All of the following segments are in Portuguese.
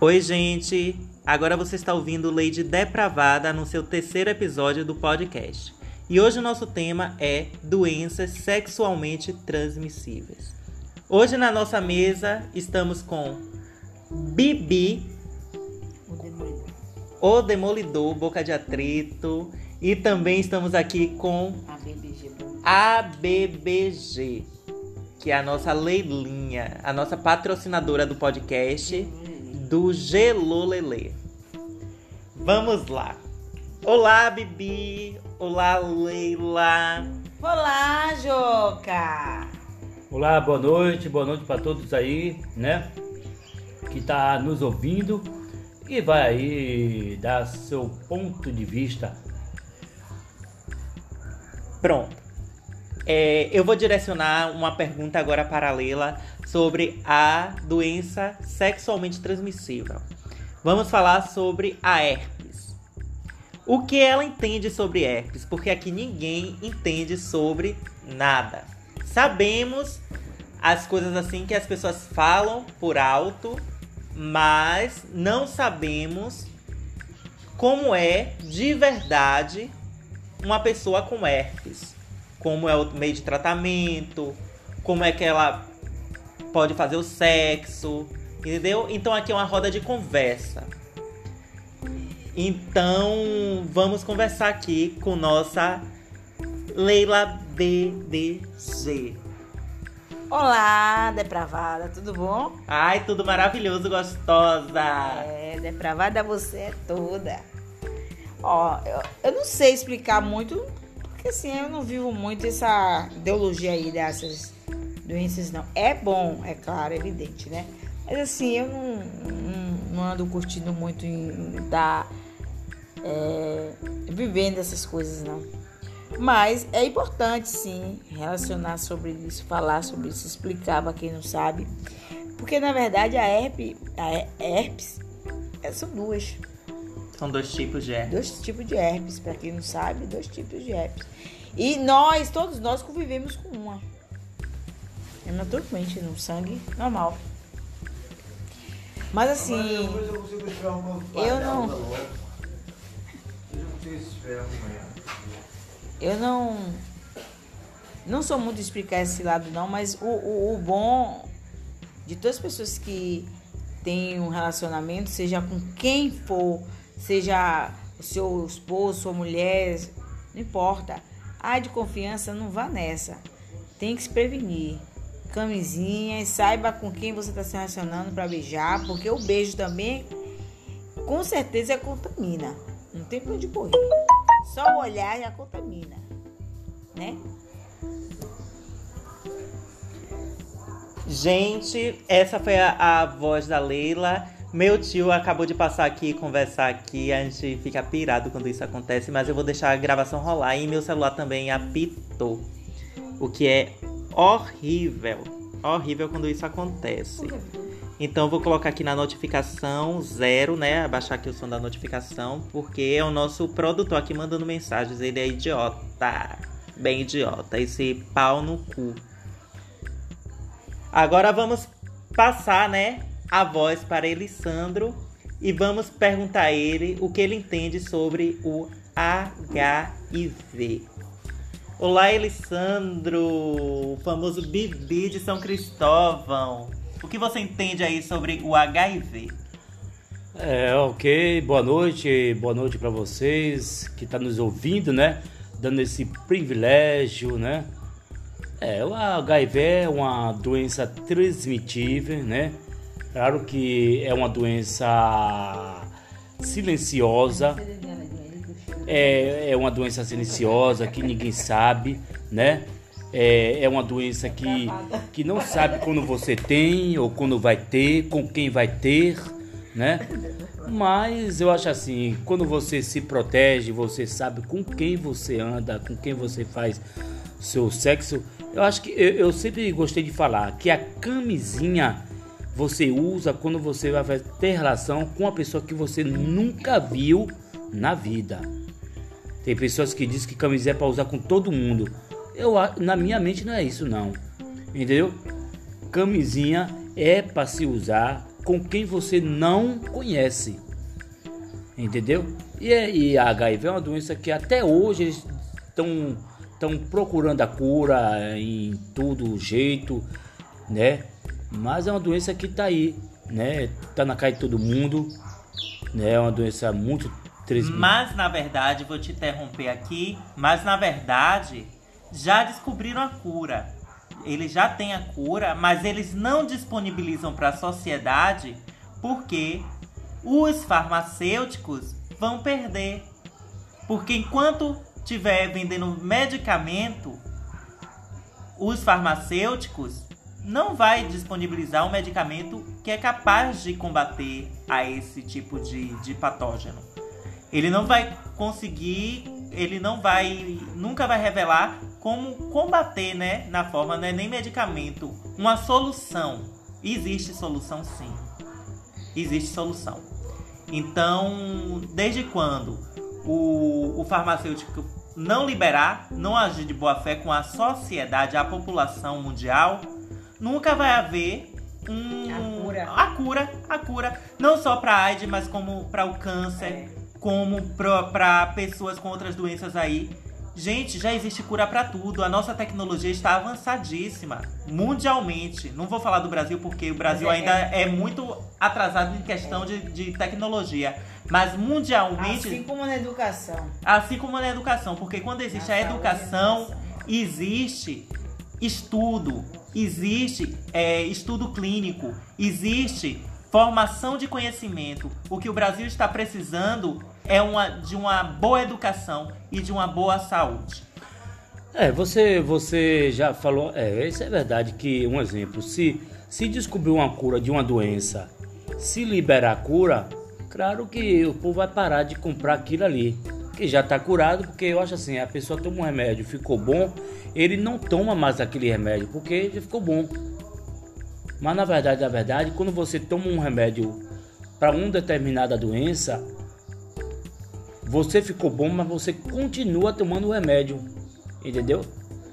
Oi, gente! Agora você está ouvindo Lady Depravada no seu terceiro episódio do podcast. E hoje o nosso tema é doenças sexualmente transmissíveis. Hoje na nossa mesa estamos com Bibi, O demolidor. o Demolidor, Boca de Atrito, e também estamos aqui com A BBG. que é a nossa Leilinha, a nossa patrocinadora do podcast do Gelolele. Vamos lá. Olá, Bibi. Olá, Leila. Olá, Joca! Olá, boa noite, boa noite para todos aí, né? Que tá nos ouvindo e vai aí dar seu ponto de vista. Pronto. É, eu vou direcionar uma pergunta agora para a Leila sobre a doença sexualmente transmissível. Vamos falar sobre a herpes. O que ela entende sobre herpes? Porque aqui ninguém entende sobre nada. Sabemos as coisas assim que as pessoas falam por alto, mas não sabemos como é de verdade uma pessoa com herpes. Como é o meio de tratamento, como é que ela pode fazer o sexo, entendeu? Então aqui é uma roda de conversa. Então vamos conversar aqui com nossa Leila BBG. Olá, depravada, tudo bom? Ai, tudo maravilhoso, gostosa. É, depravada você é toda. Ó, eu, eu não sei explicar muito, porque assim, eu não vivo muito essa ideologia aí dessas doenças, não. É bom, é claro, é evidente, né? Mas assim, eu não, não, não ando curtindo muito em estar é, vivendo essas coisas, não. Mas é importante, sim, relacionar sobre isso, falar sobre isso, explicar para quem não sabe. Porque, na verdade, a herpes, a he- herpes é, são duas. São dois tipos de herpes. Dois tipos de herpes, para quem não sabe, dois tipos de herpes. E nós, todos nós, convivemos com uma. É naturalmente, no sangue normal. Mas assim, eu Eu não-. Eu não não. Sou muito de explicar esse lado, não, mas o, o, o bom de todas as pessoas que têm um relacionamento, seja com quem for, seja o seu esposo, sua mulher, não importa. A de confiança não vá nessa. Tem que se prevenir. Camisinha, e saiba com quem você está se relacionando para beijar, porque o beijo também, com certeza, contamina. Não tem pra onde correr. Só o olhar já contamina, né? Gente, essa foi a, a voz da Leila. Meu tio acabou de passar aqui, conversar aqui. A gente fica pirado quando isso acontece, mas eu vou deixar a gravação rolar. E meu celular também apitou. O que é horrível. Horrível quando isso acontece. Então eu vou colocar aqui na notificação zero, né? Abaixar aqui o som da notificação, porque é o nosso produtor aqui mandando mensagens. Ele é idiota. Bem idiota. Esse pau no cu. Agora vamos passar, né, a voz para Elisandro e vamos perguntar a ele o que ele entende sobre o HIV. Olá, Elisandro, o famoso Bibi de São Cristóvão. O que você entende aí sobre o HIV? É, ok, boa noite, boa noite para vocês que tá nos ouvindo, né? Dando esse privilégio, né? É, o HIV é uma doença transmitível, né? Claro que é uma doença silenciosa, é, é uma doença silenciosa que ninguém sabe, né? É, é uma doença que, que não sabe quando você tem ou quando vai ter, com quem vai ter, né? Mas eu acho assim, quando você se protege, você sabe com quem você anda, com quem você faz seu sexo. Eu acho que eu, eu sempre gostei de falar que a camisinha você usa quando você vai ter relação com uma pessoa que você nunca viu na vida. Tem pessoas que dizem que camisinha é para usar com todo mundo. Eu, na minha mente não é isso não. Entendeu? Camisinha é para se usar com quem você não conhece. Entendeu? E, é- e a HIV é uma doença que até hoje eles estão estão procurando a cura em todo jeito, né? Mas é uma doença que tá aí, né? Tá na cara de todo mundo, né? É uma doença muito triste. Mas na verdade, vou te interromper aqui, mas na verdade já descobriram a cura. Eles já têm a cura, mas eles não disponibilizam para a sociedade porque os farmacêuticos vão perder. Porque enquanto tiver vendendo medicamento, os farmacêuticos não vai disponibilizar um medicamento que é capaz de combater a esse tipo de, de patógeno. Ele não vai conseguir, ele não vai, nunca vai revelar como combater, né, na forma, não é nem medicamento, uma solução. Existe solução sim. Existe solução. Então, desde quando o, o farmacêutico não liberar, não agir de boa fé com a sociedade, a população mundial, nunca vai haver um, A cura. a cura, a cura, não só para AIDS, mas como para o câncer, É. como para pessoas com outras doenças aí. Gente, já existe cura para tudo. A nossa tecnologia está avançadíssima mundialmente. Não vou falar do Brasil porque o Brasil é- ainda é muito atrasado em questão de, de tecnologia. Mas mundialmente, Assim como na educação. assim como na educação, porque quando existe Na a educação, educação. existe estudo, existe é, estudo clínico, existe formação de conhecimento. O que o Brasil está precisando é uma, de uma boa educação e de uma boa saúde. É, você, você já falou, é, isso é verdade que, um exemplo, se, se descobrir uma cura de uma doença, se liberar a cura, claro que o povo vai parar de comprar aquilo ali, que já está curado, porque eu acho assim, a pessoa toma um remédio, ficou bom, ele não toma mais aquele remédio, porque já ficou bom. Mas na verdade, na verdade, quando você toma um remédio para uma determinada doença, você ficou bom, mas você continua tomando o remédio. Entendeu?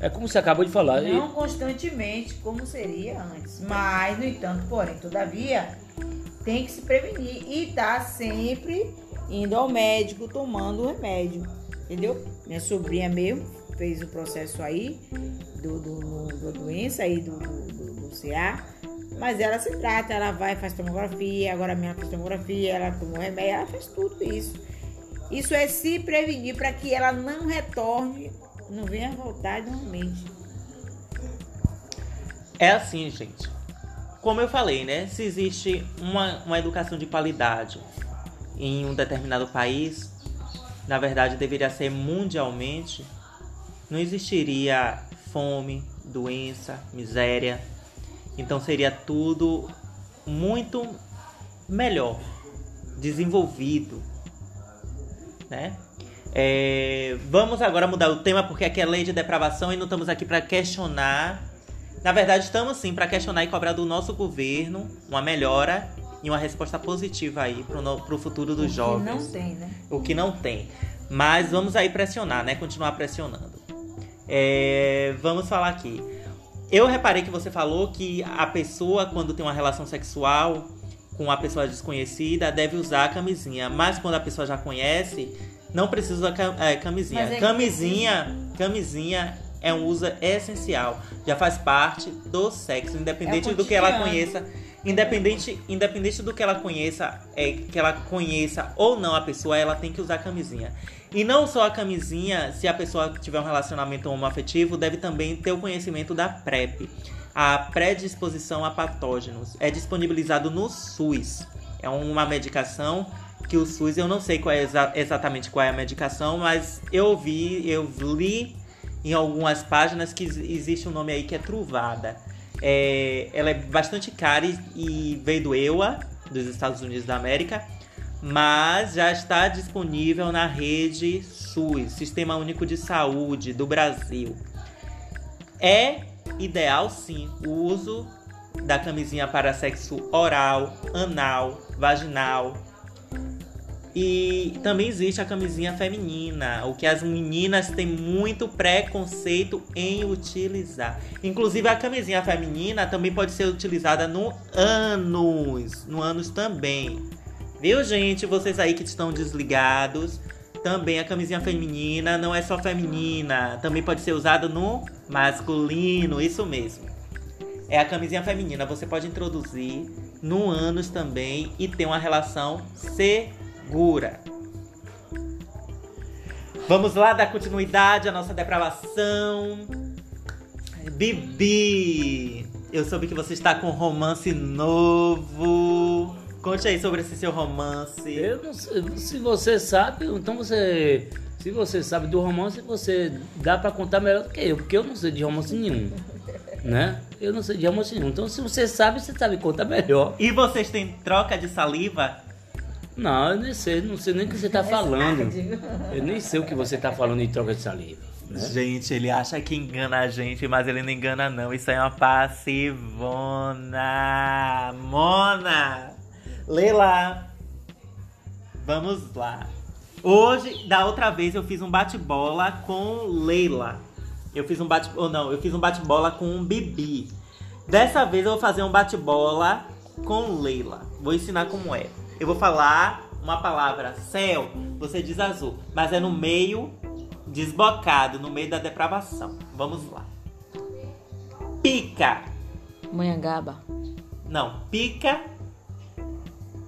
É como você acabou de falar. E- Não constantemente, como seria antes. Mas, no entanto, porém, todavia, tem que se prevenir e tá sempre indo ao médico tomando o remédio. Entendeu? Minha sobrinha mesmo fez o processo aí do, do, da doença aí do, do, do- do CA. Mas ela se trata, ela vai, faz tomografia, agora minha faz tomografia, ela tomou remédio, ela faz tudo isso. Isso é se prevenir para que ela não retorne, não venha voltar novamente. É assim, gente. Como eu falei, né? Se existe uma, uma educação de qualidade em um determinado país, na verdade deveria ser mundialmente, não existiria fome, doença, miséria. Então seria tudo muito melhor, desenvolvido, né? É, vamos agora mudar o tema porque aqui é lei de depravação e não estamos aqui para questionar. Na verdade, estamos sim para questionar e cobrar do nosso governo uma melhora e uma resposta positiva aí no, pro futuro dos Que jovens. não tem, né? O que não tem. Mas vamos aí pressionar, né? Continuar pressionando. É, vamos falar aqui. Eu reparei que você falou que a pessoa, quando tem uma relação sexual com uma pessoa desconhecida, deve usar a camisinha. Mas quando a pessoa já conhece, não precisa usar cam- é, camisinha. Mas é que camisinha, camisinha é um uso essencial. Já faz parte do sexo, independente É do que ela conheça. Independente, independente do que ela conheça, é, que ela conheça ou não a pessoa, ela tem que usar camisinha. E não só a camisinha, se a pessoa tiver um relacionamento homoafetivo, deve também ter o conhecimento da PrEP. A predisposição a patógenos é disponibilizado no SUS. É uma medicação que o SUS, eu não sei qual é exa- exatamente qual é a medicação, mas eu ouvi, eu li em algumas páginas que ex- existe um nome aí que é Truvada. É, ela é bastante cara e, e veio do EUA, dos Estados Unidos da América, mas já está disponível na rede SUS, Sistema Único de Saúde do Brasil. É ideal sim o uso da camisinha para sexo oral, anal, vaginal E também existe a camisinha feminina, o que as meninas têm muito preconceito em utilizar. Inclusive a camisinha feminina também pode ser utilizada no ânus, no ânus também. Viu, gente? Vocês aí que estão desligados, também a camisinha feminina não é só feminina, também pode ser usada no masculino, isso mesmo. É a camisinha feminina, você pode introduzir no ânus também e ter uma relação segura. Vamos lá dar continuidade à nossa depravação. Bibi, eu soube que você está com um romance novo. Conte aí sobre esse seu romance. Eu não sei, se você sabe, então você. Se você sabe do romance, você dá pra contar melhor do que eu, porque eu não sei de romance nenhum. Né? Eu não sei de romance nenhum. Então se você sabe, você sabe contar melhor. E vocês têm troca de saliva? Não, eu nem sei, não sei nem o que você tá falando. Eu nem sei o que você tá falando em troca de saliva. Né? Gente, ele acha que engana a gente, mas ele não engana não. Isso é uma passivona. Mona! Lê lá. Vamos lá. Hoje, da outra vez, eu fiz um bate-bola com Leila. Eu fiz um bate... Ou não, eu fiz um bate-bola com Bibi. Dessa vez eu vou fazer um bate-bola com Leila. Vou ensinar como é. Eu vou falar uma palavra céu, você diz azul. Mas é no meio desbocado, no meio da depravação. Vamos lá. Pica. Manhangaba. Não, pica.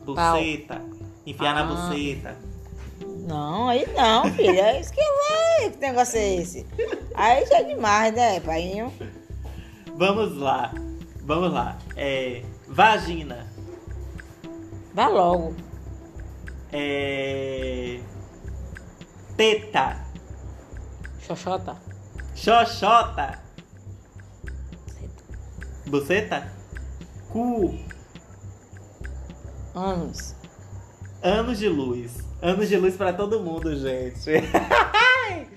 Buceta. Enfiar na Ah. buceta. Não, aí não, filha. Isso que vai. Que negócio é esse? Aí já é demais, né, painho? Vamos lá. Vamos lá. É, vagina. Vá logo. É, teta. Xoxota. Xoxota. Buceta. Cu. Anos. Anos de luz. Anos de luz pra todo mundo, gente.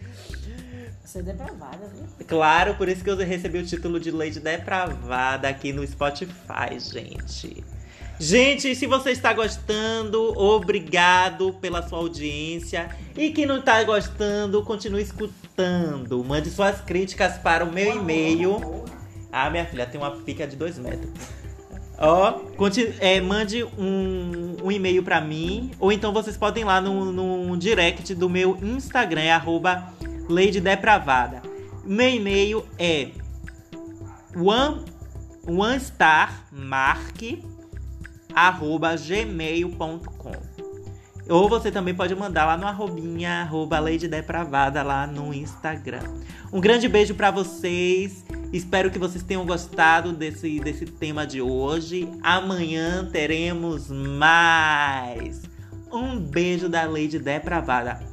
Você é depravada, viu? Claro, por isso que eu recebi o título de Lady Depravada aqui no Spotify, gente. Gente, se você está gostando, obrigado pela sua audiência. E quem não está gostando, continue escutando. Mande suas críticas para o meu e-mail. Ah, minha filha, tem uma pica de dois metros. Ó, é, mande um, um e-mail pra mim. Ou então vocês podem ir lá no, no direct do meu Instagram, é arroba Lady Depravada. Meu e-mail é one, ou você também pode mandar lá no arrobinha, arroba Lady Depravada lá no Instagram. Um grande beijo pra vocês. Espero que vocês tenham gostado desse, desse tema de hoje. Amanhã teremos mais. Um beijo da Lady Depravada.